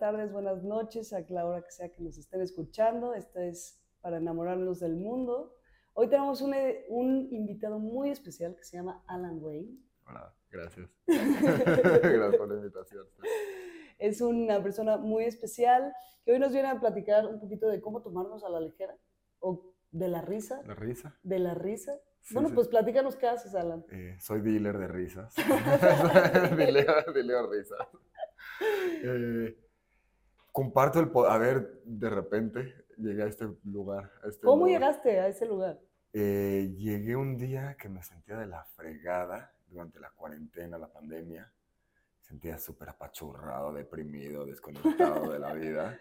tardes, buenas noches, a la hora que sea que nos estén escuchando. Esto es para enamorarnos del mundo. Hoy tenemos un, un invitado muy especial que se llama Alan Wayne. Hola, gracias. gracias por la invitación. Es una persona muy especial que hoy nos viene a platicar un poquito de cómo tomarnos a la ligera o de la risa. ¿La risa? De la risa. Sí, bueno, sí. pues platícanos qué haces, Alan. Eh, soy dealer de risas. dileo, dileo risas. Eh, comparto el poder. A ver, de repente llegué a este lugar. a este ¿Cómo lugar. llegaste a ese lugar? Eh, llegué un día que me sentía de la fregada durante la cuarentena, la pandemia. Sentía súper apachurrado, deprimido, desconectado de la vida.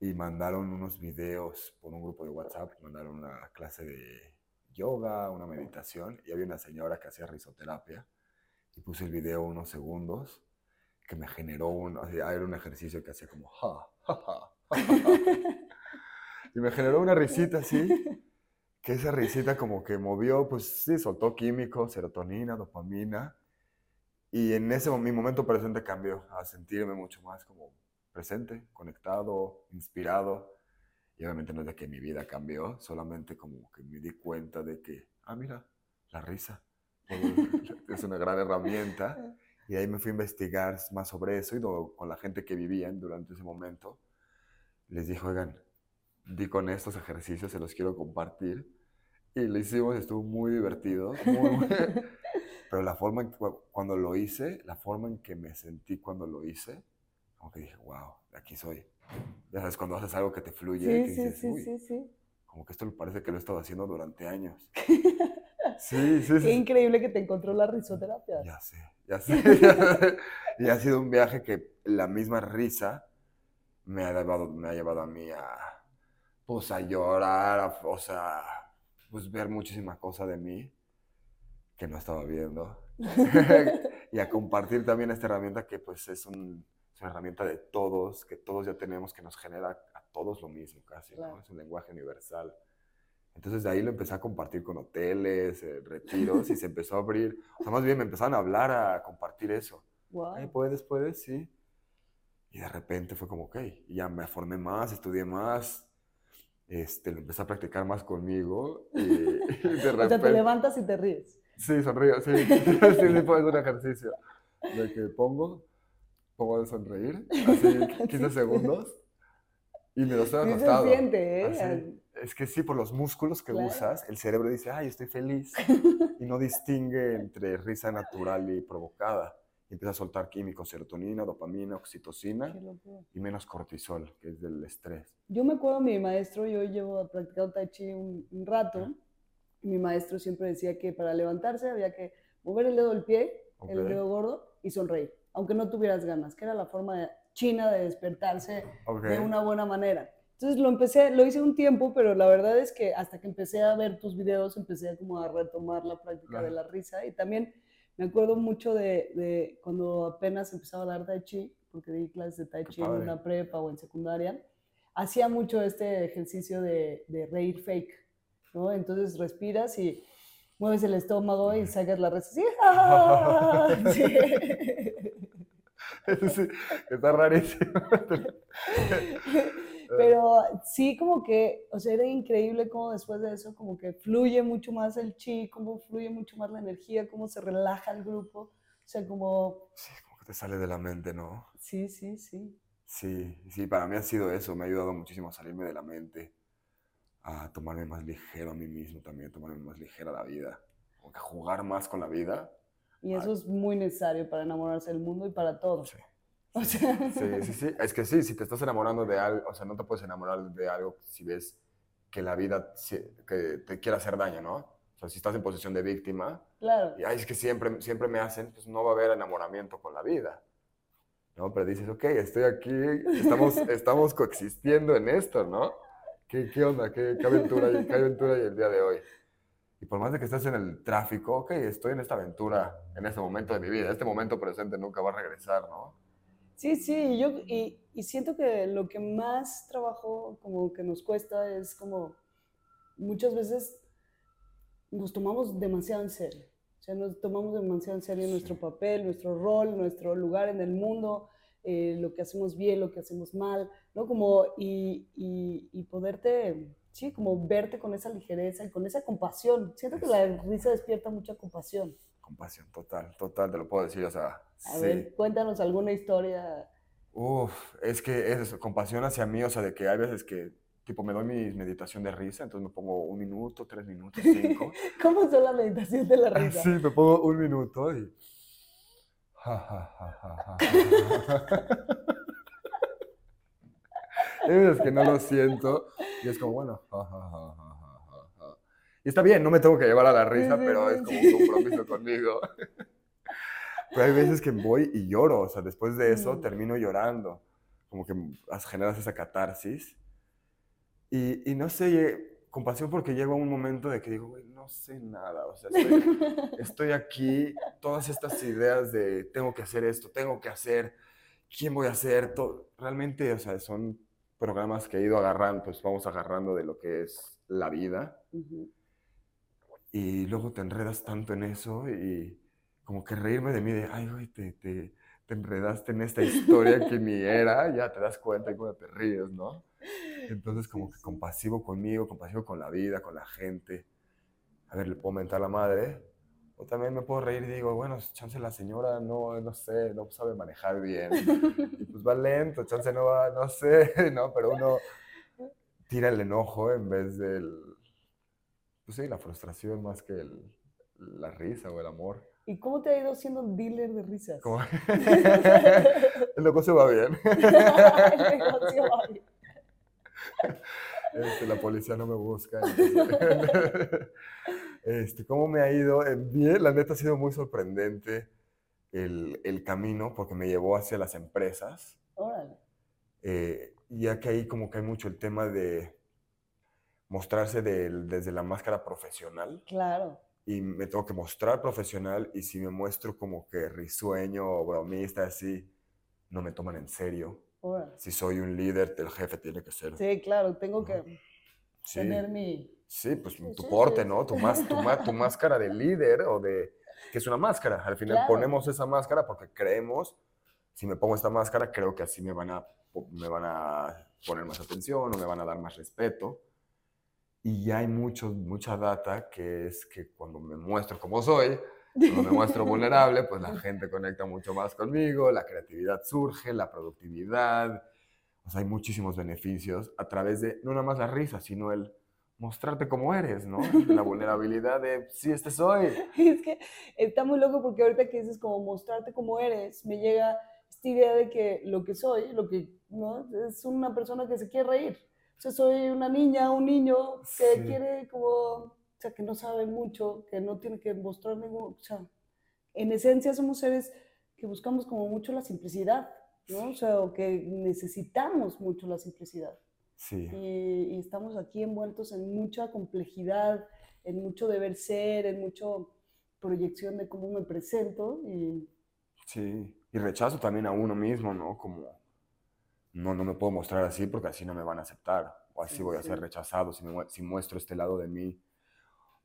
Y mandaron unos videos por un grupo de WhatsApp, mandaron una clase de yoga, una meditación, y había una señora que hacía risoterapia. Y puse el video unos segundos, que me generó un, era un ejercicio que hacía como ja, ja, ja, ja. Y me generó una risita así, que esa risita como que movió, pues sí, soltó químicos, serotonina, dopamina. Y en ese mi momento presente cambió a sentirme mucho más como presente, conectado, inspirado. Y obviamente no es de que mi vida cambió, solamente como que me di cuenta de que, ah, mira, la risa es una gran herramienta. Y ahí me fui a investigar más sobre eso y con la gente que vivían durante ese momento. Les dije, oigan, di con estos ejercicios, se los quiero compartir. Y lo hicimos, estuvo muy divertido. muy- muy- pero la forma en que, cu- cuando lo hice, la forma en que me sentí cuando lo hice, como que dije, wow, aquí soy. Ya sabes, cuando haces algo que te fluye, Sí, que sí, dices, sí, "Uy, sí, sí. como que esto me parece que lo he estado haciendo durante años. Sí, sí, sí. Qué sí. increíble que te encontró la risoterapia. Ya sé, sé. y ha sido un viaje que la misma risa me ha llevado, me ha llevado a mí a, pues, a llorar, a- o sea, pues ver muchísimas cosas de mí que no estaba viendo. y a compartir también esta herramienta que pues es, un- es una herramienta de todos, que todos ya tenemos, que nos genera a todos lo mismo casi, ¿no? Claro. Es un lenguaje universal. Entonces de ahí lo empecé a compartir con hoteles, eh, retiros, y se empezó a abrir. O sea, más bien me empezaron a hablar, a compartir eso. Wow. ¿puedes, puedes? Sí. Y de repente fue como, ok, y ya me formé más, estudié más, este, lo empecé a practicar más conmigo, y, y de O sea, te repente... levantas y te ríes. Sí, sonrío, sí. sí, sí, puedo hacer un ejercicio. De que pongo, pongo de sonreír, así 15 segundos, y me lo estoy Sí se acostado. siente, ¿eh? Así. Es que sí, por los músculos que Claro. usas, el cerebro dice, ay, estoy feliz. y no distingue entre risa natural y provocada. Y empieza a soltar químicos, serotonina, dopamina, oxitocina y menos cortisol, que es del estrés. Yo me acuerdo, mi maestro, yo llevo practicando Tai Chi un, un rato. y Mi maestro siempre decía que para levantarse había que mover el dedo del pie, el dedo gordo, y sonreír, aunque no tuvieras ganas, que era la forma de- china de despertarse de una buena manera. Entonces lo empecé, lo hice un tiempo, pero la verdad es que hasta que empecé a ver tus videos, empecé a como a retomar la práctica de Claro. la risa. Y también me acuerdo mucho de, de cuando apenas empezaba a dar Tai Chi, porque di clases de Tai Chi en una prepa o en secundaria, hacía mucho este ejercicio de, de reír fake, ¿no? Entonces respiras y mueves el estómago y sacas la risa. ¡ah! Sí. Sí, está rarísimo. Pero sí, como que, o sea, era increíble cómo después de eso, como que fluye mucho más el chi, cómo fluye mucho más la energía, cómo se relaja el grupo. O sea, como, Sí, como que te sale de la mente, ¿no? sí, sí, sí. Sí, sí, para mí ha sido eso, me ha ayudado muchísimo a salirme de la mente, a tomarme más ligero a mí mismo también, tomarme más ligera la vida, como que jugar más con la vida. Y eso es muy necesario para enamorarse del mundo y para todos. Sí. O sea, Sí, sí, sí, es que sí, si te estás enamorando de algo, o sea, no te puedes enamorar de algo si ves que la vida que te quiere hacer daño, ¿no? O sea, si estás en posición de víctima, claro. y ay, es que siempre, siempre me hacen, pues no va a haber enamoramiento con la vida. ¿No? Pero dices, ok, estoy aquí, estamos, estamos coexistiendo en esto, ¿no? ¿Qué, qué onda? ¿Qué, qué aventura hay, qué aventura hay el día de hoy? Y por más de que estés en el tráfico, ok, estoy en esta aventura, en este momento de mi vida. Este momento presente nunca va a regresar, ¿no? Sí, sí, yo, y, y siento que lo que más trabajo como que nos cuesta es como muchas veces nos tomamos demasiado en serio. O sea, nos tomamos demasiado en serio nuestro papel, nuestro rol, nuestro lugar en el mundo, eh, lo que hacemos bien, lo que hacemos mal, ¿no? Como, y, y, y, poderte, sí, como verte con esa ligereza y con esa compasión. Siento que la risa despierta mucha compasión. Compasión, total, total, te lo puedo decir, o sea. A ver, cuéntanos alguna historia. Uf, es que es compasión hacia mí, o sea, de que hay veces que tipo, me doy mi meditación de risa, entonces me pongo un minuto, tres minutos, cinco. ¿Cómo es la meditación de la risa? Sí, me pongo un minuto y... Hay veces que no lo siento y es como, bueno, Y está bien, no me tengo que llevar a la risa, pero es como un compromiso conmigo. Pero hay veces que voy y lloro, o sea, después de eso mm. termino llorando, como que generas esa catarsis y, y no sé, compasión porque llego a un momento de que digo, güey, no sé nada, o sea, estoy, aquí, todas estas ideas de tengo que hacer esto, tengo que hacer, quién voy a hacer, todo, realmente, o sea, son programas que he ido agarrando, pues vamos agarrando de lo que es la vida. Y luego te enredas tanto en eso y como que reírme de mí de, ay, güey, te, te, te enredaste en esta historia que ni era, ya te das cuenta y cuando te ríes, ¿no? Entonces, como que compasivo conmigo, compasivo con la vida, con la gente. A ver, le puedo mentar a la madre. O también me puedo reír y digo, bueno, chance la señora no, no sé, no sabe manejar bien. Y pues va lento, chance no va, no sé, ¿no? Pero uno tira el enojo en vez del, pues sí, la frustración más que el, la risa o el amor. ¿Y cómo te ha ido siendo dealer de risas? el negocio va bien. el negocio va bien. Este, la policía no me busca. Este, ¿Cómo me ha ido? Eh, bien, la neta ha sido muy sorprendente el, el camino porque me llevó hacia las empresas. Órale. Eh, ya que ahí como que hay mucho el tema de mostrarse desde la máscara profesional. Claro. Y me tengo que mostrar profesional y si me muestro como que risueño o bromista así, no me toman en serio. Si soy un líder, el jefe tiene que ser. Sí, claro, tengo que tener mi... Sí, pues tu porte, ¿no? Tu, más, tu, máscara de líder o de... que es una máscara. Al final ponemos esa máscara porque creemos, si me pongo esta máscara, creo que así me van a, me van a poner más atención o me van a dar más respeto. Y ya hay mucho, mucha data que es que cuando me muestro como soy, cuando me muestro vulnerable, pues la gente conecta mucho más conmigo, la creatividad surge, la productividad. O sea, hay muchísimos beneficios a través de no nada más la risa, sino el mostrarte como eres, ¿no? La vulnerabilidad de, sí, este soy. Es que está muy loco porque ahorita que dices como mostrarte como eres, me llega esta idea de que lo que soy, lo que, ¿no? Es una persona que se quiere reír. Sea, soy una niña, un niño que quiere como o sea, que no sabe mucho, que no tiene que mostrar ningún, o sea, en esencia somos seres que buscamos como mucho la simplicidad, ¿no? O sea, o que necesitamos mucho la simplicidad. Sí. Y, estamos aquí envueltos en mucha complejidad, en mucho deber ser, en mucho proyección de cómo me presento y... Sí, y rechazo también a uno mismo, ¿no? Como, no, no me puedo mostrar así porque así no me van a aceptar, o así voy a ser rechazado si, me, si muestro este lado de mí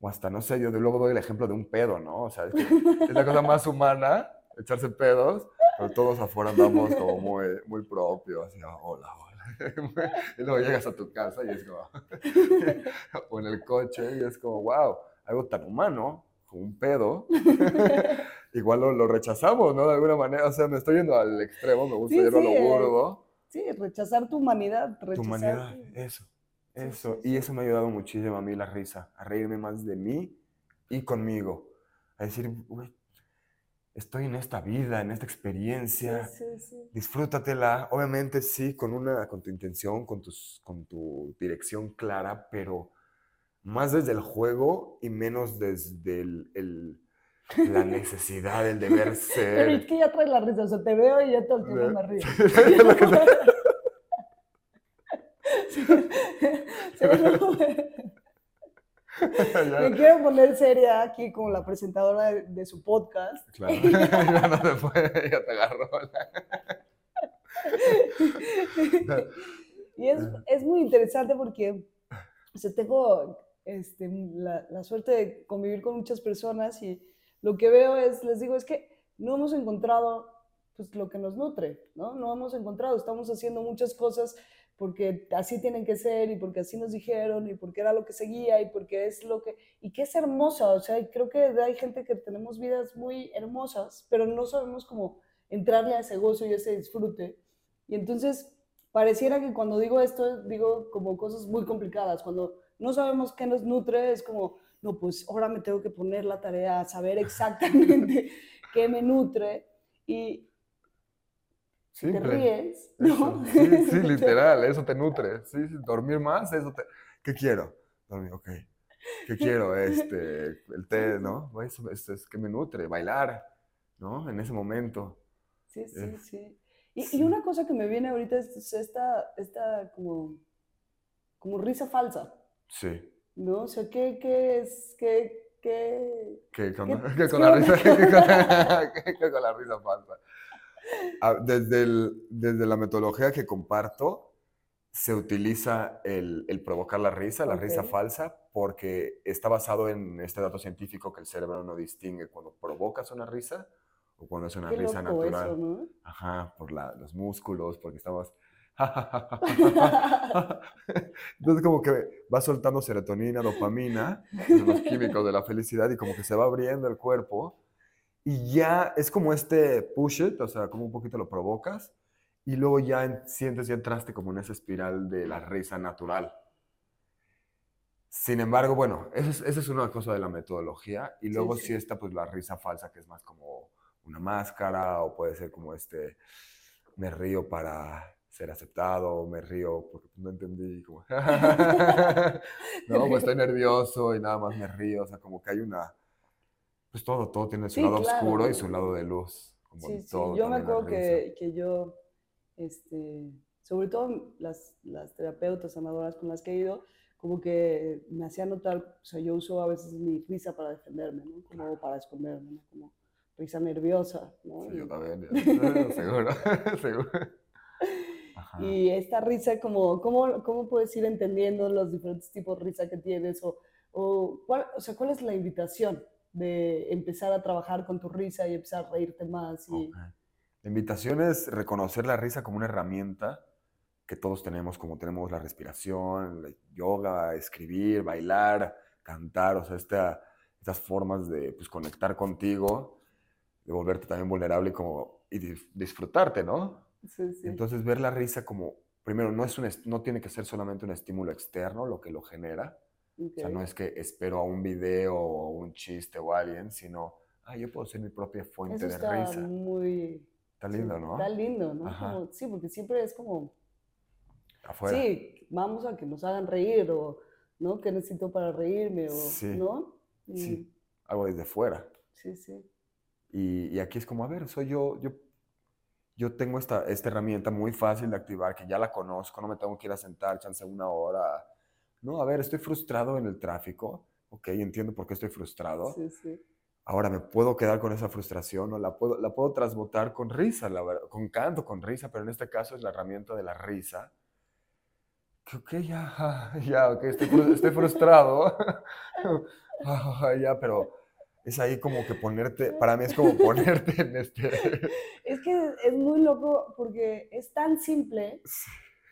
o hasta, no sé, yo de luego doy el ejemplo de un pedo, ¿no? O sea, es, la cosa más humana, echarse pedos, pero todos afuera andamos como muy, muy propios, así, ah, hola, hola. y luego llegas a tu casa y es como, o en el coche y es como, wow, algo tan humano, como un pedo, igual lo, rechazamos, ¿no? De alguna manera, o sea, me estoy yendo al extremo, me gusta ir a lo burdo. Sí, rechazar tu humanidad, rechazar. Tu humanidad, eso. Eso, y eso me ha ayudado muchísimo a mí la risa, a reírme más de mí y conmigo. A decir, uy, estoy en esta vida, en esta experiencia, disfrútatela. Obviamente sí, con, una, con tu intención, con, tus, con tu dirección clara, pero más desde el juego y menos desde el, la necesidad, el deber ser. Pero es que ya traes la risa, o sea, te veo y ya todo el tiempo me río. Me quiero poner seria aquí como la presentadora de, su podcast. Claro, ya no se puede, ya te agarró. y es, es, muy interesante porque o tengo este, la, la, suerte de convivir con muchas personas y lo que veo es, les digo, es que no hemos encontrado pues, lo que nos nutre, ¿no? No hemos encontrado, estamos haciendo muchas cosas porque así tienen que ser y porque así nos dijeron y porque era lo que seguía y porque es lo que... Y que es hermosa, o sea, creo que hay gente que tenemos vidas muy hermosas, pero no sabemos cómo entrarle a ese gozo y ese disfrute. Y entonces pareciera que cuando digo esto, digo como cosas muy complicadas. Cuando no sabemos qué nos nutre, es como, no, pues ahora me tengo que poner la tarea a saber exactamente qué me nutre. Y te ríes, ¿no? Sí, sí, literal, eso te nutre. Sí, dormir más, eso te... ¿Qué quiero? Dormir, ok. ¿Qué quiero? Este, el té, ¿no? Eso, es que me nutre, bailar, ¿no? En ese momento. Sí, sí, sí. Y, y, una cosa que me viene ahorita es esta, esta como, como risa falsa. Sí. ¿No? O sea, ¿qué, qué es? ¿Qué, qué, ¿Qué con, ¿qué, con la risa, ¿qué, con, la risa falsa? Ah, desde, el, desde la metodología que comparto, se utiliza el, el provocar la risa, la risa falsa, porque está basado en este dato científico que el cerebro no distingue cuando provocas una risa o cuando es una risa natural. Ajá, por la, los músculos, porque estamos... Entonces como que va soltando serotonina, dopamina, los químicos de la felicidad y como que se va abriendo el cuerpo y ya es como este push it, o sea, como un poquito lo provocas y luego ya sientes ya entraste como en esa espiral de la risa natural. Sin embargo, bueno, esa es, es una cosa de la metodología y luego sí, está pues la risa falsa que es más como una máscara o puede ser como este, me río para ser aceptado, me río porque no entendí, como, no, pues estoy nervioso y nada más me río, o sea, como que hay una, pues todo, todo tiene su lado oscuro y su lado de luz. Como sí, sí, yo me acuerdo que, que, yo, este, sobre todo las, las terapeutas sanadoras con las que he ido, como que me hacían notar, o sea, yo uso a veces mi risa para defenderme, ¿no? Como para esconderme, ¿no? Como risa nerviosa, ¿no? Sí, yo también, seguro, seguro. Y esta risa, como, ¿cómo, ¿cómo puedes ir entendiendo los diferentes tipos de risa que tienes? O, o, ¿cuál, o sea, ¿cuál es la invitación de empezar a trabajar con tu risa y empezar a reírte más? Y... La invitación es reconocer la risa como una herramienta que todos tenemos, como tenemos la respiración, el yoga, escribir, bailar, cantar, o sea, esta, estas formas de pues, conectar contigo de volverte también vulnerable y, como, y disfrutarte, ¿no? Sí, sí. Entonces ver la risa como, primero, no, es un, no tiene que ser solamente un estímulo externo lo que lo genera. O sea, no es que espero a un video o un chiste o alguien, sino, ah, yo puedo ser mi propia fuente Eso de está risa. Muy... Está lindo, ¿no? Está lindo, ¿no? Como, sí, porque siempre es como... Afuera. Sí, vamos a que nos hagan reír o, ¿no? ¿Qué necesito para reírme? O, sí. ¿no? Sí, algo desde fuera. Sí, sí. Y, aquí es como, a ver, soy yo, yo, yo tengo esta, esta herramienta muy fácil de activar, que ya la conozco, no me tengo que ir a sentar, chance una hora. No, a ver, estoy frustrado en el tráfico, ok, entiendo por qué estoy frustrado. Sí, sí. Ahora me puedo quedar con esa frustración o la puedo, la puedo transmutar con risa, la con canto, con risa, pero en este caso es la herramienta de la risa. Que, ok, ya, ya, ok, estoy, estoy frustrado. ya, pero es ahí como que ponerte, para mí es como ponerte en este... Es que es muy loco porque es tan simple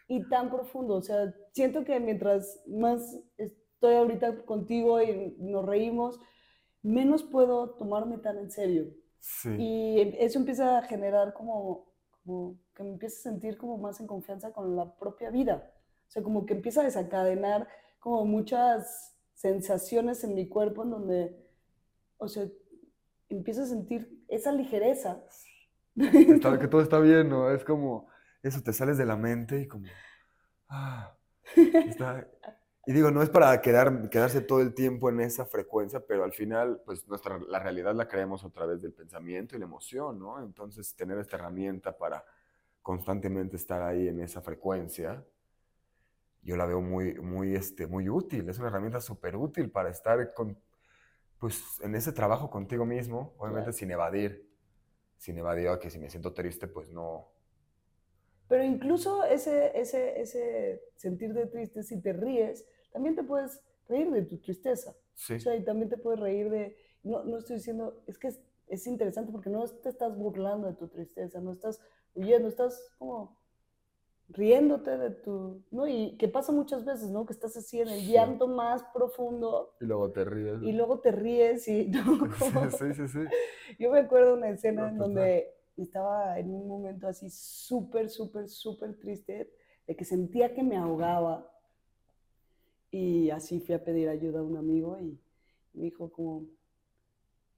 y tan profundo. O sea, siento que mientras más estoy ahorita contigo y nos reímos, menos puedo tomarme tan en serio. Sí. Y eso empieza a generar como, como que me empiezo a sentir como más en confianza con la propia vida. O sea, como que empieza a desencadenar como muchas sensaciones en mi cuerpo en donde o sea, empiezo a sentir esa ligereza. que todo está bien, ¿no? Es como, eso, te sales de la mente y como, ah, Y digo, no es para quedar, quedarse todo el tiempo en esa frecuencia, pero al final, pues nuestra, la realidad la creemos a través del pensamiento y la emoción, ¿no? Entonces, tener esta herramienta para constantemente estar ahí en esa frecuencia, yo la veo muy, muy, este, muy útil. Es una herramienta súper útil para estar pues en ese trabajo contigo mismo, obviamente sin evadir, sin evadir a que si me siento triste, pues no. Pero incluso ese, ese, ese sentir de triste, si te ríes, también te puedes reír de tu tristeza. Sí. O sea, y también te puedes reír de... no, no estoy diciendo, es que es, es interesante porque no te estás burlando de tu tristeza, no estás huyendo, estás como riéndote de tu, ¿no? Y que pasa muchas veces, ¿no? Que estás así en el llanto más profundo. Y luego te ríes. Y luego te ríes y... ¿no? sí, sí, sí. Yo me acuerdo una escena en donde estaba en un momento así súper, súper, súper triste, de que sentía que me ahogaba. Y así fui a pedir ayuda a un amigo y me dijo como,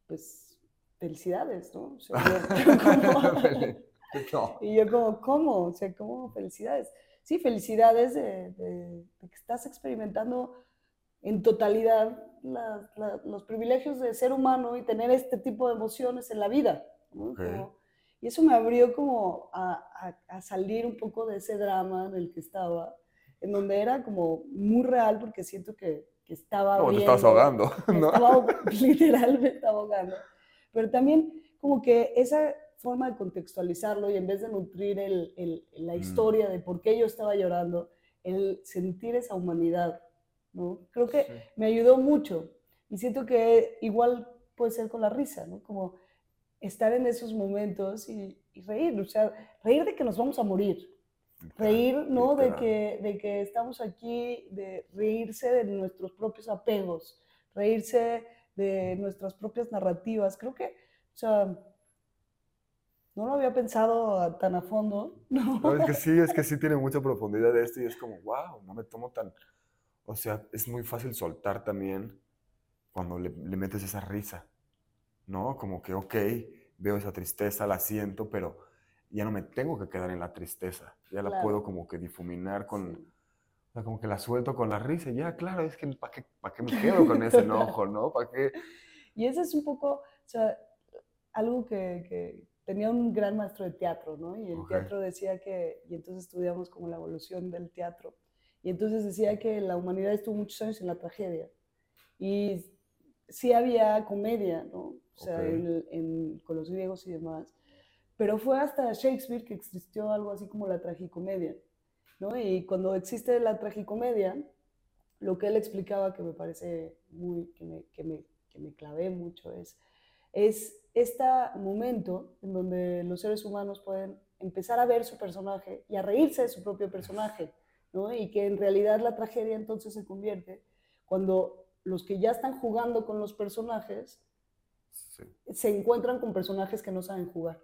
pues, felicidades, ¿no? O sea, Y yo como, ¿cómo? O sea, ¿cómo felicidades? Sí, felicidades de, que estás experimentando en totalidad los privilegios de ser humano y tener este tipo de emociones en la vida. y eso me abrió como a, a, salir un poco de ese drama en el que estaba, en donde era como muy real porque siento que, que estaba... Como te estabas ahogando, ¿no? Estaba literalmente ahogando. Pero también como que esa forma de contextualizarlo y en vez de nutrir el, el, la mm. historia de por qué yo estaba llorando, el sentir esa humanidad, ¿no? Creo que me ayudó mucho y siento que igual puede ser con la risa, ¿no? Como estar en esos momentos y, reír, o sea, reír de que nos vamos a morir, reír, ¿no? De que, de que estamos aquí, de reírse de nuestros propios apegos, reírse de nuestras propias narrativas. Creo que, o sea, no lo había pensado tan a fondo. No. es que sí, es que sí tiene mucha profundidad esto y es como, wow, no me tomo tan... O sea, es muy fácil soltar también cuando le, metes esa risa, ¿no? Como que, ok, veo esa tristeza, la siento, pero ya no me tengo que quedar en la tristeza, ya la puedo como que difuminar con... O sea, como que la suelto con la risa, ya, claro, es que ¿para qué, qué me quedo con ese enojo, no? ¿Para qué? Y ese es un poco, o sea, algo que tenía un gran maestro de teatro, ¿no? Y el teatro decía que, y entonces estudiamos como la evolución del teatro, y entonces decía que la humanidad estuvo muchos años en la tragedia. Y sí había comedia, ¿no? O sea, con los griegos y demás. Pero fue hasta Shakespeare que existió algo así como la tragicomedia, ¿no? Y cuando existe la tragicomedia, lo que él explicaba, que me parece muy, que me, que me, que me clavé mucho, es, es este momento en donde los seres humanos pueden empezar a ver su personaje y a reírse de su propio personaje, ¿no? Y que en realidad la tragedia entonces se convierte cuando los que ya están jugando con los personajes se encuentran con personajes que no saben jugar.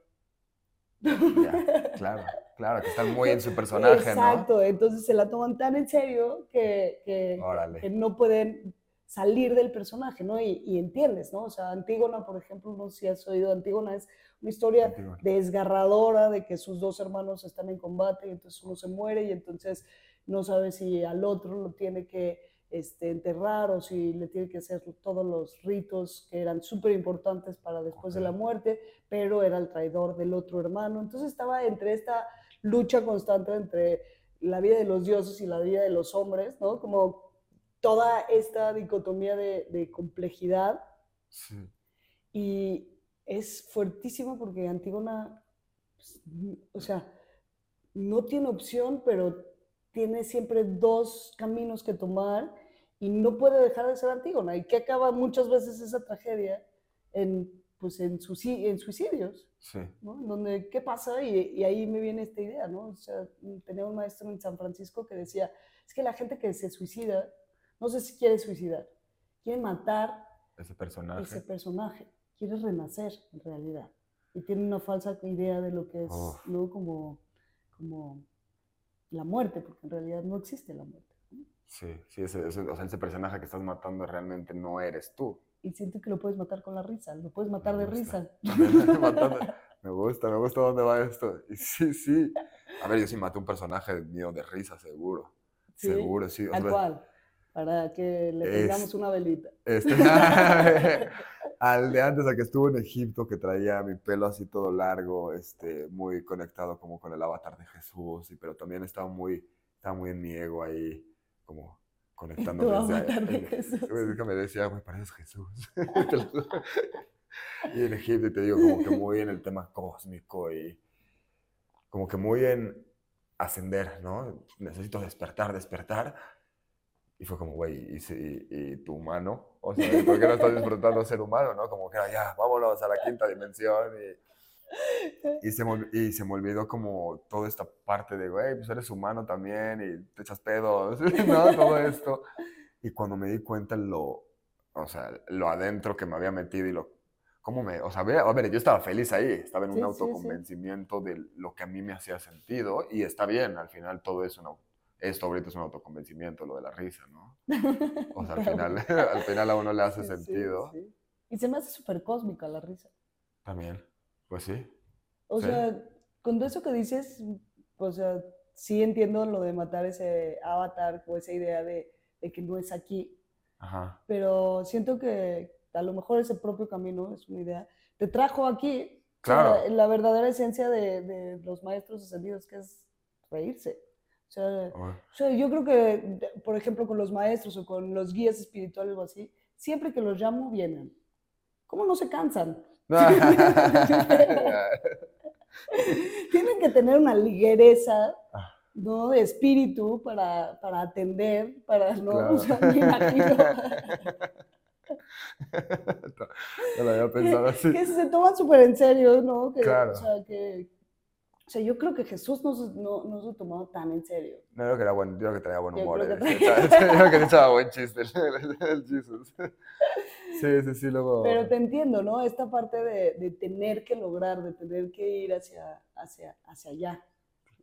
claro, claro, que están muy en su personaje, Exacto, entonces se la toman tan en serio que, que no pueden salir del personaje, ¿no? Y, entiendes, ¿no? O sea, Antígona, por ejemplo, no sé si has oído, Antígona es una historia desgarradora de que sus dos hermanos están en combate y entonces uno se muere y entonces no sabe si al otro lo tiene que este, enterrar o si le tiene que hacer todos los ritos que eran súper importantes para después de la muerte, pero era el traidor del otro hermano. Entonces estaba entre esta lucha constante entre la vida de los dioses y la vida de los hombres, ¿no? Como toda esta dicotomía de, complejidad. Y es fuertísimo porque Antígona, pues, o sea, no tiene opción, pero tiene siempre dos caminos que tomar y no puede dejar de ser Antígona. Y que acaba muchas veces esa tragedia en, pues en, en suicidios. Sí. ¿no? Donde, ¿qué pasa? Y, y, ahí me viene esta idea, ¿no? O sea, tenía un maestro en San Francisco que decía, es que la gente que se suicida no sé si quiere suicidar, quiere matar ese personaje. Ese personaje, quiere renacer en realidad. Y tiene una falsa idea de lo que es, ¿no? Como, como la muerte, porque en realidad no existe la muerte. Sí, sí, ese, o sea, ese personaje que estás matando realmente no eres tú. Y siento que lo puedes matar con la risa, lo puedes matar de risa. me gusta, me gusta dónde va esto. Y sí, sí. A ver, yo sí maté un personaje mío de risa, seguro. Seguro, sí. ¿A cuál? Para que le tengamos una velita. Este, al de antes, al que estuvo en Egipto, que traía mi pelo así todo largo, este, muy conectado como con el avatar de Jesús, y, pero también estaba muy, estaba muy en mi ego ahí, como conectando. Tu avatar de Jesús. me decía, me pareces Jesús. y en Egipto, te digo, como que muy en el tema cósmico y como que muy en ascender, ¿no? Necesito despertar, despertar Y fue como, güey, ¿y, si- y tu humano? O sea, ¿por qué no estás disfrutando ser humano, no? Como que era, ya, vámonos a la quinta dimensión. Y, y, se me, y se me olvidó como toda esta parte de, güey, pues eres humano también y te echas pedos, ¿no? Todo esto. Y cuando me di cuenta lo, o sea, lo adentro que me había metido y lo, cómo me, o sea, a ver, yo estaba feliz ahí, estaba en un Sí, sí, sí. autoconvencimiento de lo que a mí me hacía sentido y está bien, al final todo es un, au- esto ahorita es un autoconvencimiento, lo de la risa, ¿no? O sea, al final, al final a uno le hace Sí, sentido. sí. Y se me hace súper cósmica la risa. También, pues sí. O sea, con todo eso que dices, o sea, sí entiendo lo de matar ese avatar o esa idea de, de que no es aquí, Ajá. pero siento que a lo mejor ese propio camino es una idea, te trajo aquí. Claro. la verdadera esencia de, de los maestros ascendidos, que es reírse. O sea, o sea, yo creo que, por ejemplo, con los maestros o con los guías espirituales o así, siempre que los llamo, vienen. ¿Cómo no se cansan? Tienen que tener una ligereza, Ah. ¿no? De espíritu para, para atender, para, ¿no? Claro. O sea, me imagino No lo había pensado así. que se toman súper en serio, ¿no? Que, Claro. O sea, que... O sea, yo creo que Jesús no, no, no se tomaba tan en serio. No, yo creo que era buen, yo creo que traía buen Yo humor. creo eh. que Sí, traía- Yo creo que le echaba buen chiste el, el- Jesus. Sí, sí, sí, luego. Pero te entiendo, ¿no? Esta parte de, de tener que lograr, de tener que ir hacia, hacia, hacia allá,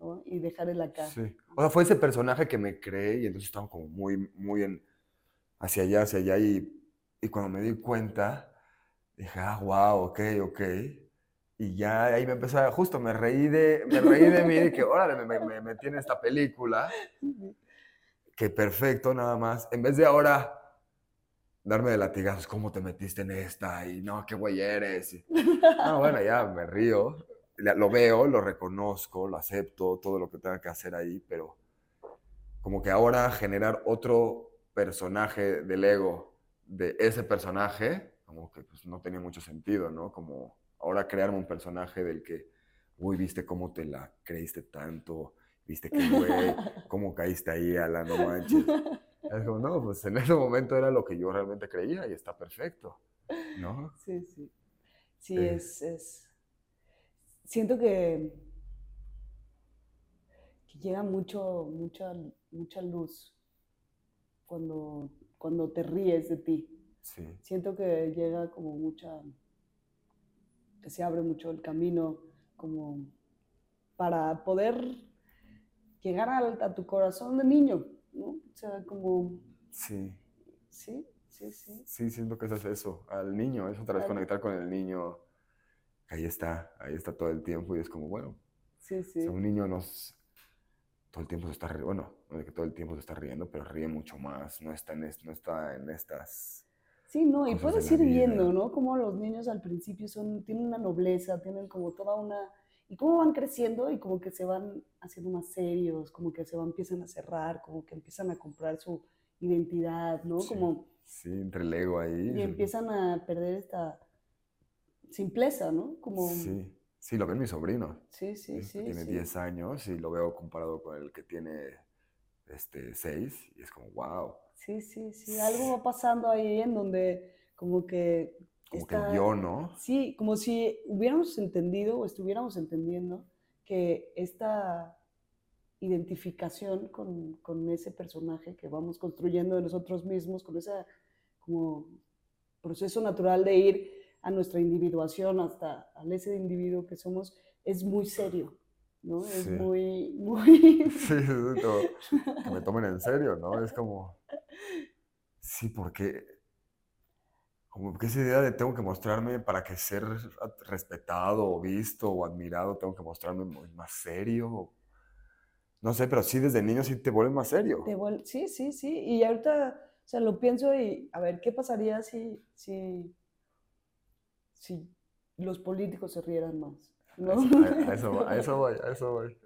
¿no? Y dejar el acá. Sí. O sea, fue ese personaje que me creé y entonces estaba como muy, muy en, hacia allá, hacia allá. Y, y cuando me di cuenta, dije, ah, wow, ok, ok. Y ya ahí me empezó a, justo me reí de, me reí de mí, de que, órale, me, me, me metí en esta película. que perfecto, nada más. En vez de ahora darme de latigazos, ¿cómo te metiste en esta? Y no, qué güey eres. Y, no, bueno, ya me río, lo veo, lo reconozco, lo acepto, todo lo que tenga que hacer ahí, pero como que ahora generar otro personaje del ego de ese personaje, como que pues, no tenía mucho sentido, ¿no? Como ahora crearme un personaje del que, uy, viste cómo te la creíste tanto, viste que güey, cómo caíste ahí, Alan, no manches. Es como, no, pues en ese momento era lo que yo realmente creía y está perfecto, ¿no? Sí, sí. Sí, Eh. es, es. Siento que, que llega mucho, mucha, mucha luz cuando, cuando te ríes de ti. Sí, Siento que llega como mucha. Que se abre mucho el camino, como para poder llegar al- a, tu corazón de niño, ¿no? O sea, como. sí, Sí, sí, sí. sí, siento que eso es eso, al niño, es otra vez conectar con el niño. Ahí está, ahí está todo el tiempo y es como, bueno, Sí, o sí. sea, un niño nos, todo el tiempo se está riendo, bueno, no es que todo el tiempo se está riendo, pero ríe mucho más, no está en, no está en estas... Sí, no, y puedes ir viendo. ¿no? Como los niños al principio son, tienen una nobleza, tienen como toda una... Y cómo van creciendo y como que se van haciendo más serios, como que se van, empiezan a cerrar, como que empiezan a comprar su identidad, ¿no? Sí. Como, Sí, entre el ego ahí. y empiezan a perder esta simpleza, ¿no? Como, Sí, sí, lo ve mi sobrino. sí, sí, es- sí. tiene sí. 10 años y lo veo comparado con el que tiene este, 6 y es como, wow, Sí, sí, sí. Algo va pasando ahí en donde como que... como está- que yo, ¿no? Sí, como si hubiéramos entendido o estuviéramos entendiendo que esta identificación con, con ese personaje que vamos construyendo de nosotros mismos, con ese como proceso natural de ir a nuestra individuación hasta al ese individuo que somos, es muy serio, ¿no? Es muy, muy... Sí, es como que me tomen en serio, ¿no? Es como, sí, porque, como que esa idea de tengo que mostrarme para que ser respetado o visto o admirado, tengo que mostrarme muy más serio. No sé, pero sí desde niño sí te vuelves más serio. Te vuel- Sí, sí, sí. Y ahorita, o sea, lo pienso y a ver, ¿qué pasaría si, si, si los políticos se rieran más? ¿no? A eso, a, eso voy, a eso voy, a eso voy.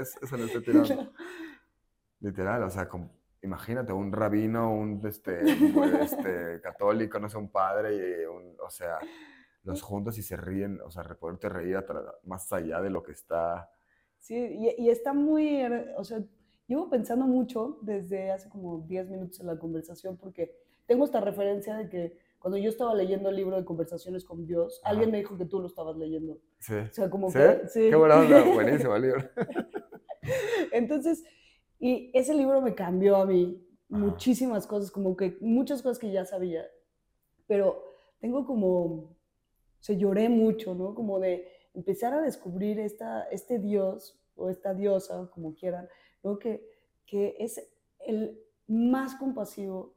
Es- Eso le estoy tirando. Literal, o sea, como- imagínate un rabino, un este, este, católico, no sé, un padre, y un- o sea, los juntos y se ríen, o sea, poderte reír más allá de lo que está. Sí, y, y está muy, o sea, llevo pensando mucho desde hace como 10 minutos en la conversación porque tengo esta referencia de que cuando yo estaba leyendo el libro de conversaciones con Dios, alguien me dijo que tú lo estabas leyendo. Sí. O sea, como ¿Sí? que... Sí. Qué buena onda, buenísimo el libro. Entonces, y ese libro me cambió a mí Ajá. muchísimas cosas, como que muchas cosas que ya sabía, pero tengo como, o sea, lloré mucho, ¿no? Como de empezar a descubrir esta, este Dios o esta diosa, como quieran, ¿no? Que, que es el más compasivo,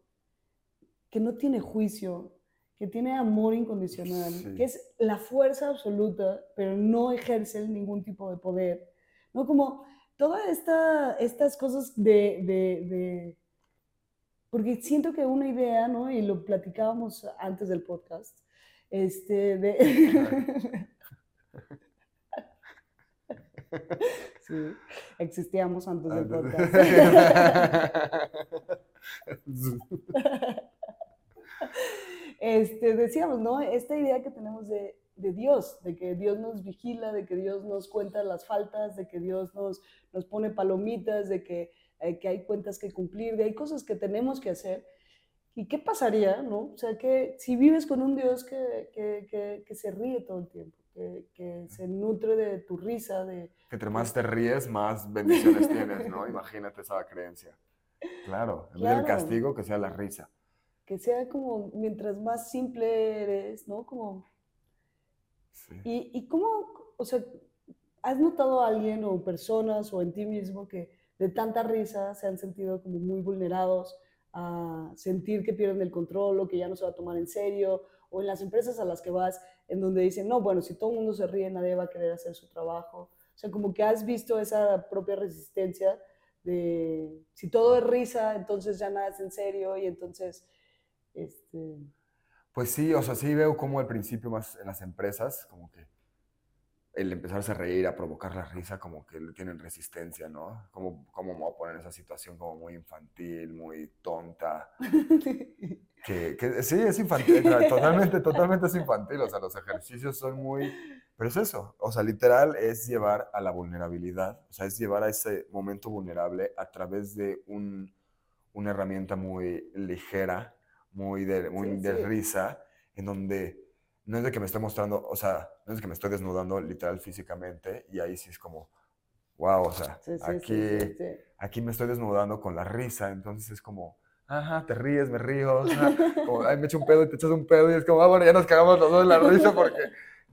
que no tiene juicio, que tiene amor incondicional, Sí. que es la fuerza absoluta, pero no ejerce ningún tipo de poder, ¿no? Como todas esta, estas cosas de, de, de- Porque siento que una idea, ¿no? Y lo platicábamos antes del podcast, este, de... sí, existíamos antes del podcast. este, decíamos, ¿no? Esta idea que tenemos de, de Dios, de que Dios nos vigila, de que Dios nos cuenta las faltas, de que Dios nos, nos pone palomitas, de que, eh, que hay cuentas que cumplir, de hay cosas que tenemos que hacer. ¿Y qué pasaría, no? O sea, que si vives con un Dios que, que, que, que se ríe todo el tiempo, que, que se nutre de tu risa, de... Que entre más te ríes, más bendiciones tienes, ¿no? Imagínate esa creencia. Claro, en vez del Claro. castigo, que sea la risa. que sea como mientras más simple eres, ¿no? Como Sí. ¿Y, y cómo, o sea, has notado a alguien o personas o en ti mismo que de tanta risa se han sentido como muy vulnerados a sentir que pierden el control o que ya no se va a tomar en serio? O en las empresas a las que vas, en donde dicen, no, bueno, si todo el mundo se ríe, nadie va a querer hacer su trabajo. O sea, como que has visto esa propia resistencia de, si todo es risa, entonces ya nada es en serio y entonces, este, Pues sí, o sea, sí veo como al principio más en las empresas, como que el empezarse a reír, a provocar la risa, como que tienen resistencia, ¿no? Como, como me voy a poner en esa situación como muy infantil, muy tonta. Que, que sí, es infantil, totalmente, totalmente es infantil. O sea, los ejercicios son muy... Pero es eso, o sea, literal es llevar a la vulnerabilidad, o sea, es llevar a ese momento vulnerable a través de un, una herramienta muy ligera, muy de, muy Sí, de sí. risa, en donde no es de que me estoy mostrando, o sea, no es de que me estoy desnudando literal físicamente, y ahí sí es como, wow, o sea, Sí, aquí, aquí me estoy desnudando con la risa, entonces es como, ajá, te ríes, me río, o sea, como, ay, me echo un pedo y te echas un pedo, y es como, ah, bueno, ya nos cagamos los dos en la risa porque,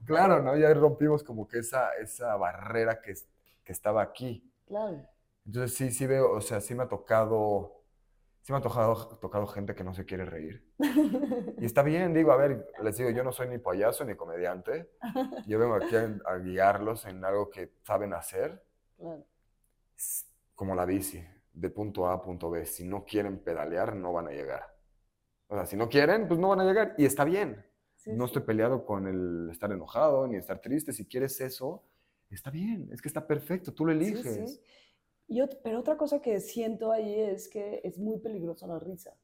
claro, ¿no? Ya rompimos como que esa, esa barrera que, que estaba aquí. Claro. Entonces sí, sí veo, o sea, sí me ha tocado, sí me ha tocado, tocado gente que no se quiere reír. Y está bien, digo, a ver, les digo, yo no soy ni payaso ni comediante, yo vengo aquí a, a guiarlos en algo que saben hacer, Claro. como la bici, de punto A a punto B. Si no quieren pedalear, no van a llegar. O sea, si no quieren, pues no van a llegar. Y está bien. Sí, No sí. estoy peleado con el estar enojado ni estar triste. Si quieres eso, está bien. Es que está perfecto. Tú lo Sí, eliges. sí. Y ot- pero otra cosa que siento ahí es que es muy peligrosa la risa.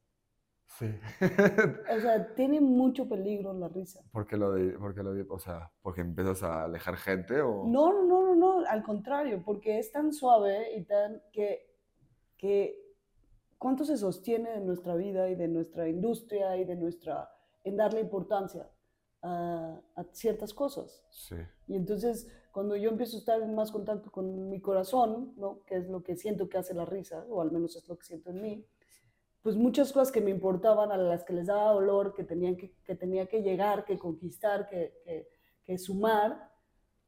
Sí. O sea, tiene mucho peligro la risa. porque lo de, porque lo de, o sea, porque empiezas a alejar gente o... No, no, no, no, no, al contrario, porque es tan suave y tan que, que cuánto se sostiene de nuestra vida y de nuestra industria y de nuestra, en darle importancia a, a ciertas cosas. Sí. Y entonces, cuando yo empiezo a estar en más contacto con mi corazón, ¿no? que es lo que siento que hace la risa, o al menos es lo que siento en mí, pues muchas cosas que me importaban, a las que les daba dolor, que, tenían que, que tenía que llegar, que conquistar, que, que, que sumar,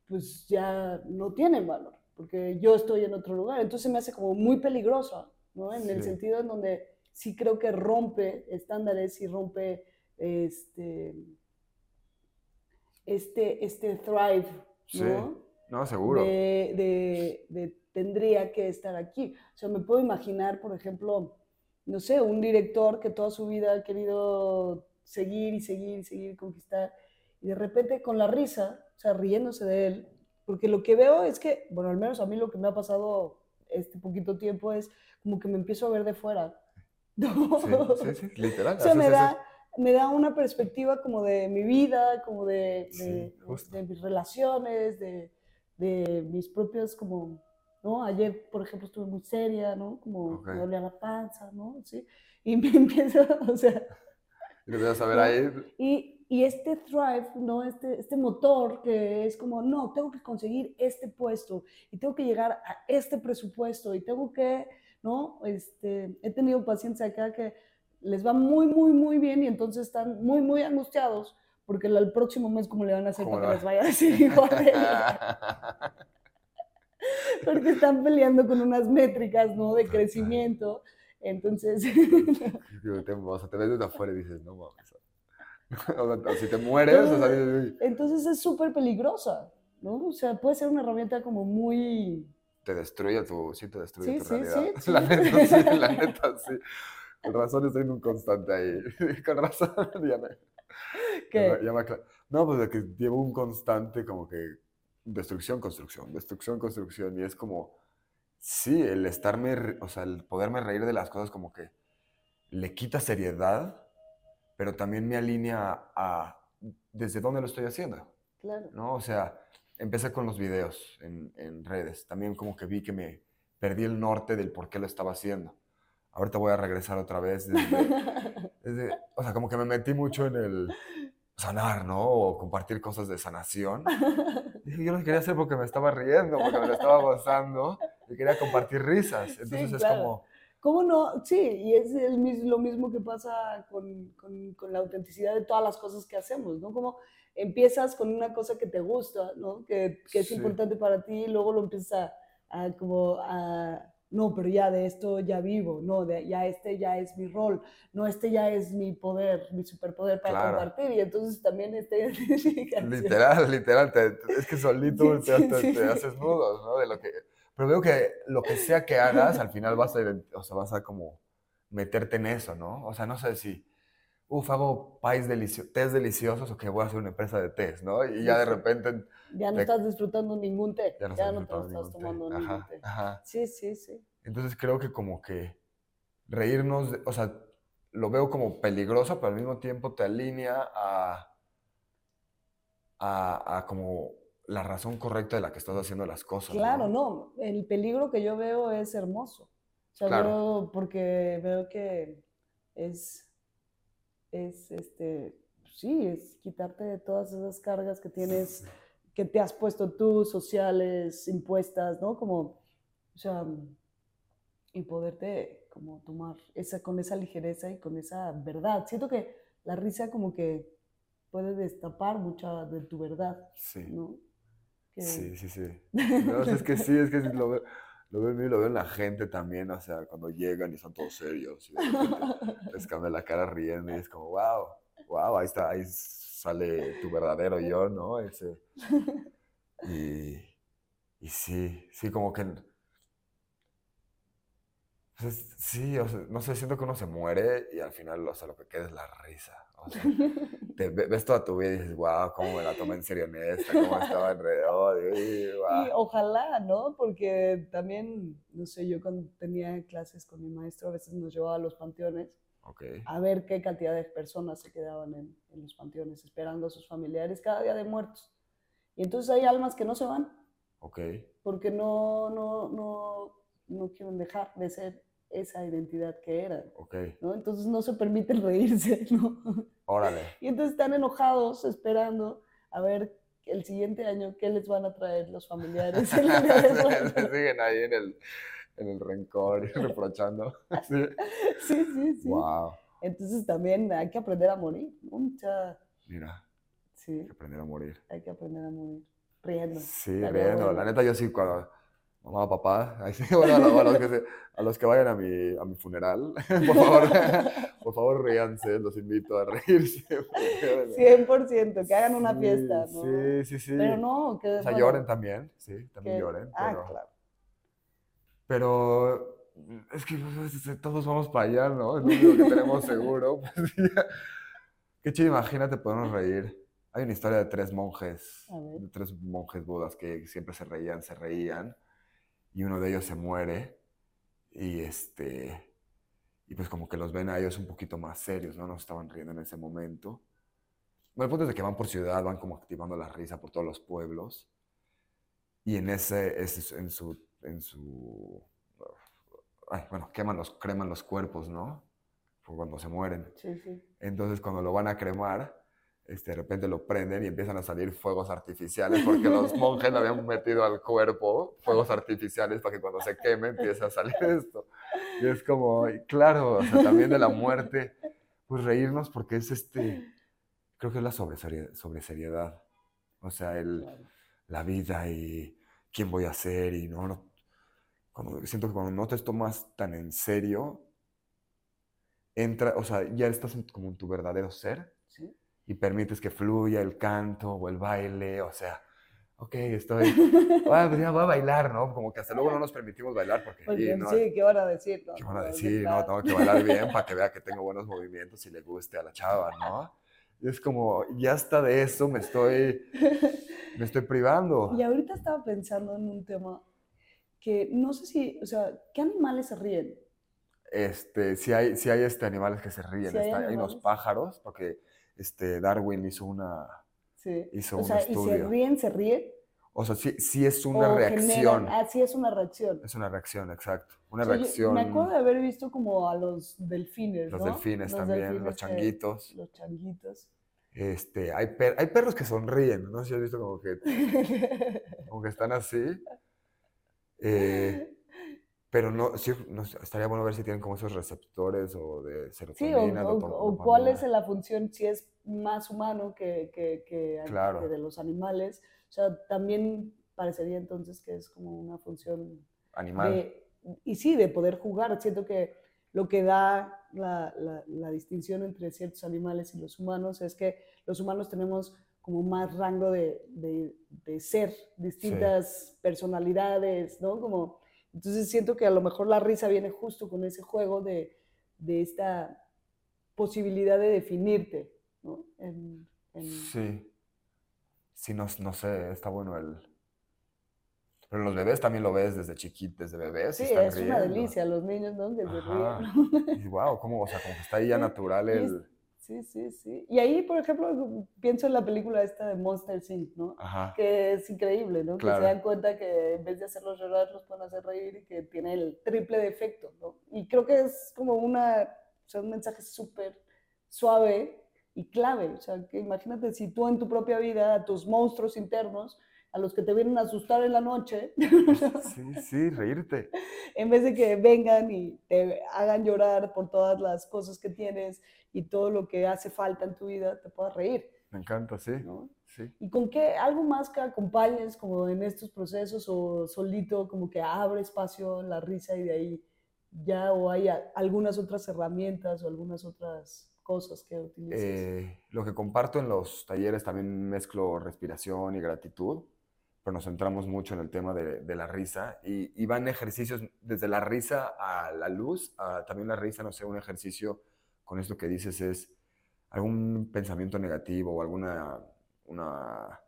pues ya no tienen valor, porque yo estoy en otro lugar. Entonces me hace como muy peligrosa, ¿no? En el Sí. sentido en donde sí creo que rompe estándares y rompe este, este, este thrive, Sí. ¿no? No, seguro. De, de- de tendría que estar aquí. O sea, me puedo imaginar, por ejemplo, no sé, un director que toda su vida ha querido seguir y seguir y seguir conquistar, y de repente con la risa, o sea, riéndose de él, porque lo que veo es que, bueno, al menos a mí lo que me ha pasado este poquito tiempo es como que me empiezo a ver de fuera. ¿no? Sí, sí, sí, literal. O sea, me da, me da una perspectiva como de mi vida, como de, Sí, de, justo. de mis relaciones, de, de mis propias como ¿no? Ayer, por ejemplo, estuve muy seria, ¿no? Como Ok. me dolía la panza, ¿no? Sí. Y me empiezo, o sea, Y empiezas a ver ahí. Y, y este Thrive, ¿no? Este, este motor que es como, no, tengo que conseguir este puesto y tengo que llegar a este presupuesto y tengo que, ¿no? Este, he tenido pacientes acá que les va muy, muy, muy bien y entonces están muy, muy angustiados porque el, próximo mes, ¿cómo le van a hacer ¿Cómo para le que va? les vaya a decir igual de? Porque están peleando con unas métricas, ¿no? De crecimiento. Entonces, te, o sea, te ves desde afuera y dices, no mames. O sea, si te mueres, o sea, entonces es súper peligrosa, ¿no? O sea, puede ser una herramienta como muy... te destruye tu, sí te destruye Sí, tu sí, realidad. sí, La sí. neta, sí, la neta, sí. Con razón estoy en un constante ahí. Con razón, me, que ya me- No, pues de que llevo un constante como que destrucción, construcción, destrucción, construcción. Y es como, sí, el estarme, o sea, el poderme reír de las cosas como que le quita seriedad, pero también me alinea a desde dónde lo estoy haciendo. Claro. ¿no? O sea, empecé con los videos en, en redes. También como que vi que me perdí el norte del por qué lo estaba haciendo. Ahorita voy a regresar otra vez desde, desde- o sea, como que me metí mucho en el sanar, ¿no? O compartir cosas de sanación. Y yo lo quería hacer porque me estaba riendo, porque me lo estaba gozando y quería compartir risas. Entonces es claro. como, ¿Cómo no? Sí, y es el lo mismo que pasa con, con- con la autenticidad de todas las cosas que hacemos, ¿no? Como empiezas con una cosa que te gusta, ¿no? Que, que es Sí. importante para ti, y luego lo empiezas a, a como a, no, pero ya de esto ya vivo, no, de, ya este ya es mi rol, no, este ya es mi poder, mi superpoder para Claro. compartir, y entonces también esta identificación. literal, literal, te- te- es que solito Sí, te, sí, te- sí, te sí. haces nudos, ¿no? De lo que, pero veo que lo que sea que hagas, al final vas a, o sea, vas a como meterte en eso, ¿no? O sea, no sé si, uff, hago pais delicio tés deliciosos o que voy a hacer una empresa de tés, ¿no? Y ya de repente Ya no te- estás disfrutando ningún té, ya no ya estás no te lo disfrutando estás té. tomando ningún Ajá, té. ajá. Sí, sí, sí. Entonces creo que como que reírnos, de- o sea, lo veo como peligroso, pero al mismo tiempo te alinea a, a, a como la razón correcta de la que estás haciendo las cosas. Claro, no, el peligro que yo veo es hermoso. O sea, Claro. veo, porque veo que es, es, este, sí, es quitarte de todas esas cargas que tienes, que te has puesto tú, sociales, impuestas, ¿no? Como, o sea, y poderte como tomar esa, con esa ligereza y con esa verdad. Siento que la risa como que puede destapar mucha de tu verdad, Sí, ¿no? Que- sí, sí, sí. No, es que sí, es que sí, lo veo, lo veo en mí, lo veo en la gente también, o sea, cuando llegan y son todos serios y de repente les cambia la cara riendo y es como, wow, wow, ahí está, ahí sale tu verdadero yo, ¿no? Ese, y, y sí, sí, como que... pues es- sí, o sea, no sé, siento que uno se muere y al final, o sea, lo que queda es la risa. O sea, te ve- ves toda tu vida y dices, wow, cómo me la tomé en serio en esta, cómo estaba alrededor, y, Y guau". ojalá, ¿no? Porque también, no sé, yo cuando tenía clases con mi maestro, a veces nos llevaba a los panteones Ok, a ver qué cantidad de personas se quedaban en, en los panteones esperando a sus familiares cada día de muertos. Y entonces hay almas que no se van ok, porque no, no, no, no quieren dejar de ser esa identidad que eran, ok, ¿no? Entonces no se permiten reírse, ¿no? órale. Y entonces están enojados esperando a ver el siguiente año qué les van a traer los familiares. siguen ahí en el, en el rencor y reprochando. Sí. Sí, sí, sí. Wow, Entonces también hay que aprender a morir. Mucha, mira, sí, hay que aprender a morir. hay que aprender a morir riendo. Sí, riendo. La neta, yo sí, cuando mamá, papá, ahí sí, bueno, a, los, a los que se- a los que vayan a mi, a mi funeral, por favor, por favor, ríanse, los invito a reírse. porque- 100%, que hagan una Sí, fiesta, ¿no? Sí, sí, sí. Pero no, que O sea, bueno, lloren también, sí, también que- lloren. Ah, pero, claro. Pero es que pues, todos vamos para allá, ¿no? Es lo único que tenemos seguro. pues, ya. Qué chido, imagínate podernos reír. Hay una historia de tres monjes, de tres monjes budas que siempre se reían, se reían, y uno de ellos se muere, y este, y pues como que los ven a ellos un poquito más serios, ¿no? No estaban riendo en ese momento. Bueno, el punto es de que van por ciudad, van como activando la risa por todos los pueblos, y en ese, ese- en su en su, ay, bueno, queman los, creman los cuerpos, ¿no? Cuando se mueren. Sí, sí. Entonces cuando lo van a cremar, este, de repente lo prenden y empiezan a salir fuegos artificiales porque los monjes le habían metido al cuerpo fuegos artificiales para que cuando se queme empiece a salir esto. Y es como, claro, o sea, también de la muerte, pues reírnos porque es este, creo que es la sobre seriedad. O sea, el, la vida y quién voy a ser y no, no. Cuando, siento que cuando no te tomas tan en serio, entra, o sea, ya estás como en tu verdadero ser y permites que fluya el canto o el baile, o sea, ok, estoy, ah, pues ya voy a bailar, ¿no? Como que hasta luego no nos permitimos bailar porque, sí, ¿qué van a decir? ¿Qué van a decir? No, tengo que bailar bien para que vea que tengo buenos movimientos y le guste a la chava, ¿no? Y es como, ya hasta de eso me estoy, me estoy privando. Y ahorita estaba pensando en un tema que no sé si, o sea, ¿qué animales se ríen? Este, si hay, si hay este, animales que se ríen, hay, hay, unos pájaros, porque este, Darwin hizo una... Sí. Hizo o sea, ¿y se ríen, se ríen? O sea, sí, sí es una reacción. ah, sí es una reacción. Es una reacción, exacto. Una reacción. me acuerdo de haber visto como a los delfines, Los delfines también, los changuitos. los changuitos. Este, hay, hay perros que sonríen, no sé si has visto como que, como que están así. Eh, pero no, sí, no, estaría bueno ver si tienen como esos receptores o de serotonina. Sí, o, cuál es la función, si es más humano que, que, que, de los animales. O sea, también parecería entonces que es como una función... Animal. y sí, de poder jugar. Siento que lo que da la, la, distinción entre ciertos animales y los humanos es que los humanos tenemos como más rango de, de, de ser, distintas personalidades, ¿no? Como entonces siento que a lo mejor la risa viene justo con ese juego de, de esta posibilidad de definirte, ¿no? Sí. Sí, no, no sé, está bueno el... Pero los bebés también lo ves desde chiquitos, desde bebés. Sí, es una delicia, los niños, ¿no? Ríen. Y wow, ¿cómo? O sea, como que está ahí ya natural el... Sí, sí, sí. Y ahí, por ejemplo, pienso en la película esta de Monster Inc., ¿no? Ajá. Que es increíble, ¿no? Que se dan cuenta que en vez de hacerlos llorar, los pueden hacer reír y que tiene el triple de efecto, ¿no? Y creo que es como una, o sea, un mensaje súper suave y clave. O sea, que imagínate si tú en tu propia vida, a tus monstruos internos, a los que te vienen a asustar en la noche. Sí, sí, reírte. en vez de que vengan y te hagan llorar por todas las cosas que tienes y todo lo que hace falta en tu vida, te puedas reír. Me encanta, sí. sí. ¿Y con qué? ¿Algo más que acompañes como en estos procesos o solito como que abre espacio la risa y de ahí ya o hay algunas otras herramientas o algunas otras cosas que utilices? Eh, lo que comparto en los talleres también mezclo respiración y gratitud pero nos centramos mucho en el tema de, de la risa y, y, van ejercicios desde la risa a la luz, a, también la risa, no sé, un ejercicio con esto que dices es algún pensamiento negativo o alguna una,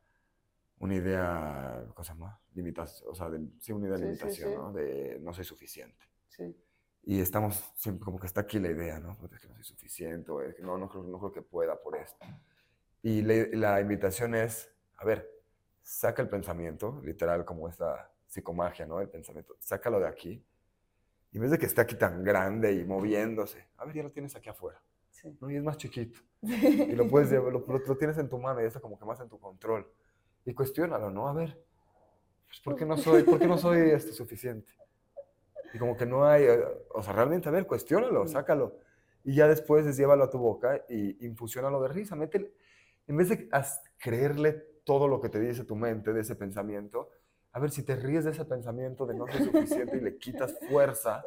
una idea, cosa más, limitación, o sea, de, sí, una idea de limitación, ¿no? De no soy suficiente. Sí. Y estamos siempre como que está aquí la idea, ¿no? Es que no soy suficiente, o es que no, no, creo, no creo que pueda por esto. Y la invitación es, a ver, saca el pensamiento, literal como esta psicomagia, ¿no? El pensamiento, sácalo de aquí. Y en vez de que esté aquí tan grande y moviéndose, a ver, ya lo tienes aquí afuera. Sí. ¿no? Y es más chiquito. Y lo puedes llevar, lo, lo, tienes en tu mano y está como que más en tu control. Y cuestiónalo, ¿no? A ver, pues, ¿por qué no soy, ¿por qué no soy este, suficiente? Y como que no hay, eh, o sea, realmente, a ver, cuestiónalo, sácalo. Y ya después es llévalo a tu boca y infusionalo de risa. Métele, en vez de creerle todo lo que te dice tu mente de ese pensamiento, a ver si te ríes de ese pensamiento de no ser suficiente y le quitas fuerza.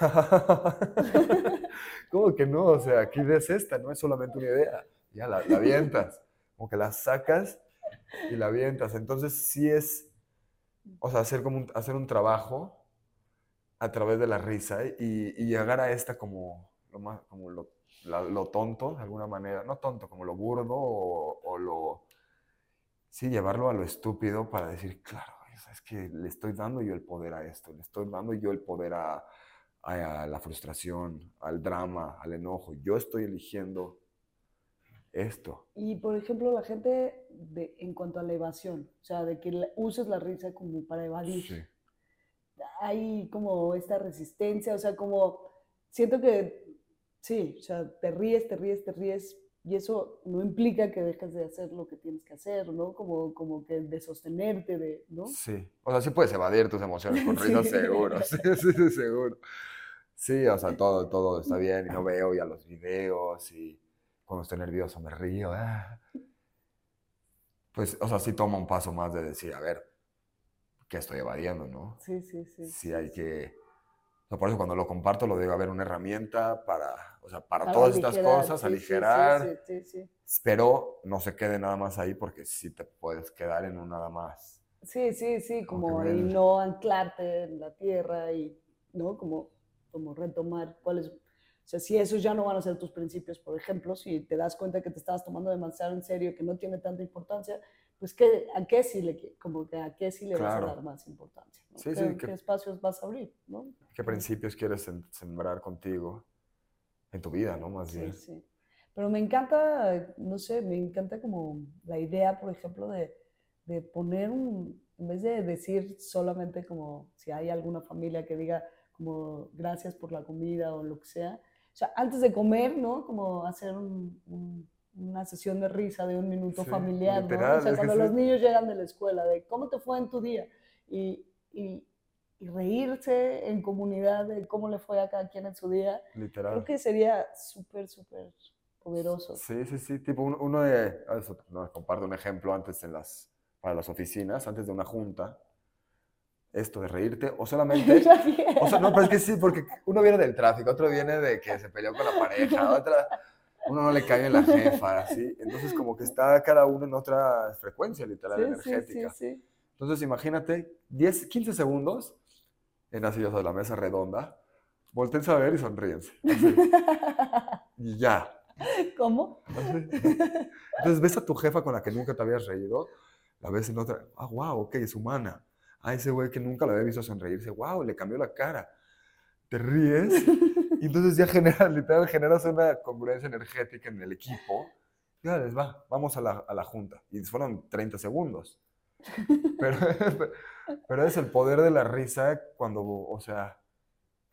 ¿Cómo que no? O sea, aquí ves esta, no es solamente una idea. Ya la, la avientas, como que la sacas y la avientas. Entonces sí es, o sea, hacer, como un, hacer un trabajo a través de la risa y, llegar a esta como lo, más, como lo, lo, tonto, de alguna manera, no tonto, como lo burdo o lo sí, llevarlo a lo estúpido para decir, claro, es que le estoy dando yo el poder a esto, le estoy dando yo el poder a, la frustración, al drama, al enojo. Yo estoy eligiendo esto. Y por ejemplo, la gente de, en cuanto a la evasión, o sea, de que uses la risa como para evadir. hay como esta resistencia, o sea, como siento que sí, o sea, te ríes, te ríes, te ríes, y eso no implica que dejes de hacer lo que tienes que hacer, ¿no? Como, como que de sostenerte, de, ¿no? Sí, o sea, sí puedes evadir tus emociones con risas, seguro, sí, sí, sí, seguro. Sí, o sea, todo, todo está bien y no veo ya los videos y cuando estoy nervioso me río. ah. Pues, o sea, sí toma un paso más de decir, a ver, ¿qué estoy evadiendo, no? Sí, sí, sí. Sí hay que... O sea, por eso cuando lo comparto lo digo, a ver, una herramienta para, o sea, para, Para todas estas cosas, sí, aligerar, Sí, sí, sí. pero no se quede nada más ahí porque sí te puedes quedar en un nada más. Sí, sí, sí, Como como que y no anclarte en la tierra y, ¿no? Como, como retomar cuáles, o sea, si esos ya no van a ser tus principios, por ejemplo, si te das cuenta que te estabas tomando demasiado en serio, que no tiene tanta importancia, pues ¿qué, ¿a qué sí le, como que a qué sí le Claro. vas a dar más importancia? ¿no? Sí, ¿Qué, sí, que- qué espacios vas a abrir, no? ¿Qué principios quieres sem- sembrar contigo en tu vida, no? Más Sí, bien. sí. Pero me encanta, no sé, me encanta como la idea, por ejemplo, de, de poner un, en vez de decir solamente como si hay alguna familia que diga como gracias por la comida o lo que sea, o sea, antes de comer, ¿no? Como hacer un- un- una sesión de risa de un minuto Sí, familiar, ¿no? literal, O sea, cuando los sí. niños llegan de la escuela, de cómo te fue en tu día y, y, y reírse en comunidad de cómo le fue a cada quien en su día, Literal. Creo que sería súper, súper poderoso. Sí, sí, sí. Tipo, uno, uno de. eso, no, comparto un ejemplo antes en las, para las oficinas, antes de una junta. Esto de reírte, o solamente. O sea, no, pero es que sí, porque uno viene del tráfico, otro viene de que se peleó con la pareja, otra. Uno no le cae en la jefa, así. Entonces, como que está cada uno en otra frecuencia, literal, Sí, sí, sí, energética. sí. Entonces, imagínate 10, 15 segundos en silla de la mesa redonda, volteen a ver y sonríense. así, y ya. ¿Cómo? Así. Entonces ves a tu jefa con la que nunca te habías reído, la ves en otra, ah, wow, ok, es humana. A ese güey que nunca la había visto sonreírse, wow, le cambió la cara. Te ríes y entonces ya generas, literal, generas una congruencia energética en el equipo. Ya les va, vamos a la, a la junta. Y fueron 30 segundos. Pero, pero es el poder de la risa cuando, o sea,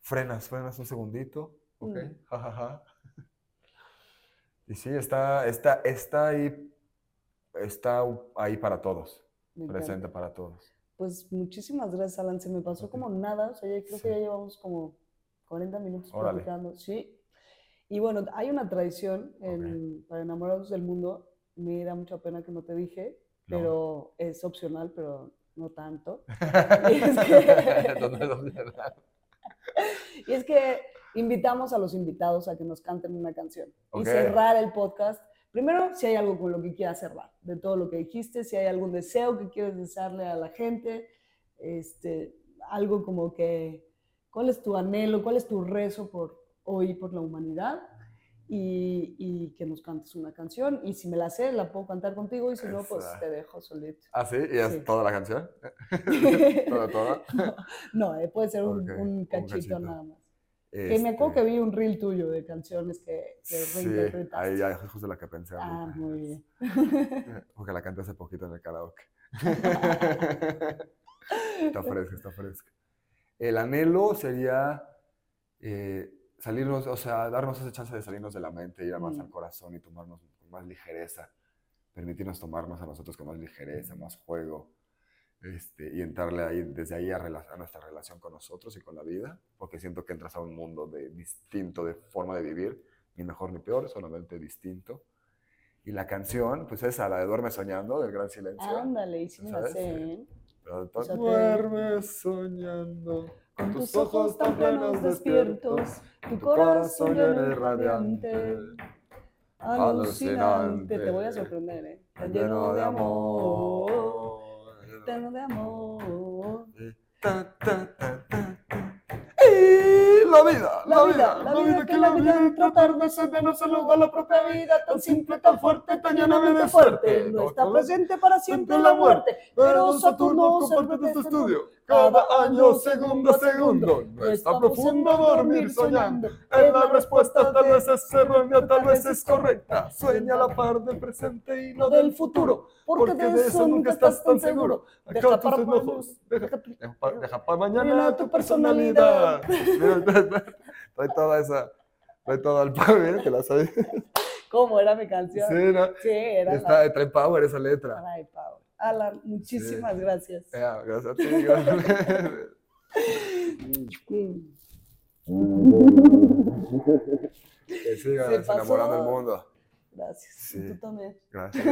frenas, frenas un segundito, ok, Mm. jajaja. Y sí, está, está, está ahí, está ahí para todos, Me encanta. presente para todos. Pues muchísimas gracias, Alan. Se me pasó como nada. O sea, ya creo Sí. que ya llevamos como 40 minutos Órale. platicando. Sí. Y bueno, hay una tradición en- para enamorados del mundo. Me da mucha pena que no te dije, No. pero es opcional, pero no tanto. Entonces, opcional. Y es que invitamos a los invitados a que nos canten una canción Ok. y cerrar el podcast. Primero, si hay algo con lo que quieras cerrar, de todo lo que dijiste, si hay algún deseo que quieres desearle a la gente, este, algo como que, ¿cuál es tu anhelo, cuál es tu rezo por hoy, por la humanidad? Y, y que nos cantes una canción. Y si me la sé, la puedo cantar contigo y si no, pues te dejo solito. ¿Ah, sí? ¿Y es Sí. toda la canción? ¿Toda, toda? No, eh, puede ser un, Ok, un un cachito, cachito. nada más. Que me acuerdo que Este, vi un reel tuyo de canciones que, que Sí, ahí ya es justo la que pensé Ah, muy bien. Porque la canté hace poquito en el karaoke. está fresca, está fresca. El anhelo sería eh, salirnos, o sea, darnos esa chance de salirnos de la mente, ir más Mm. al corazón y tomarnos con más ligereza, permitirnos tomarnos a nosotros con más ligereza, más juego, este, y entrarle ahí, desde ahí a, nuestra relación con nosotros y con la vida, porque siento que entras a un mundo de, distinto de forma de vivir, ni mejor ni peor, solamente distinto. Y la canción, pues esa, la de Duerme Soñando, del Gran Silencio. Ándale, ¿eh? Duerme soñando, Con tus ojos tan plenos despiertos, tu corazón lleno y radiante, alucinante. Te voy a sorprender, ¿eh? Tan lleno de amor, lleno de amor. Ta, ta, ta, ta, la vida, La vida, la vida que la vida en tratar de ser de no se nos da la propia vida, tan simple, tan fuerte, tan llanamente fuerte. No está presente para siempre la muerte, pero Saturno comparte este estudio. Cada año, segundo a segundo, no está profundo dormir soñando. En la respuesta tal vez es errónea, tal vez es correcta. Sueña a la par del presente y no del futuro, porque de eso nunca estás tan seguro. Acá tus enojos, deja, deja deja para mañana tu personalidad. Trae toda esa, trae todo el power, que la sabes. ¿Cómo era mi canción? Sí, ¿no? Sí, era Está, la trae power esa letra. Ay, Pau. Alan, muchísimas gracias. Ya, gracias a ti. gracias. Que sigan enamorando el mundo. Gracias. Sí. Y tú también. Gracias.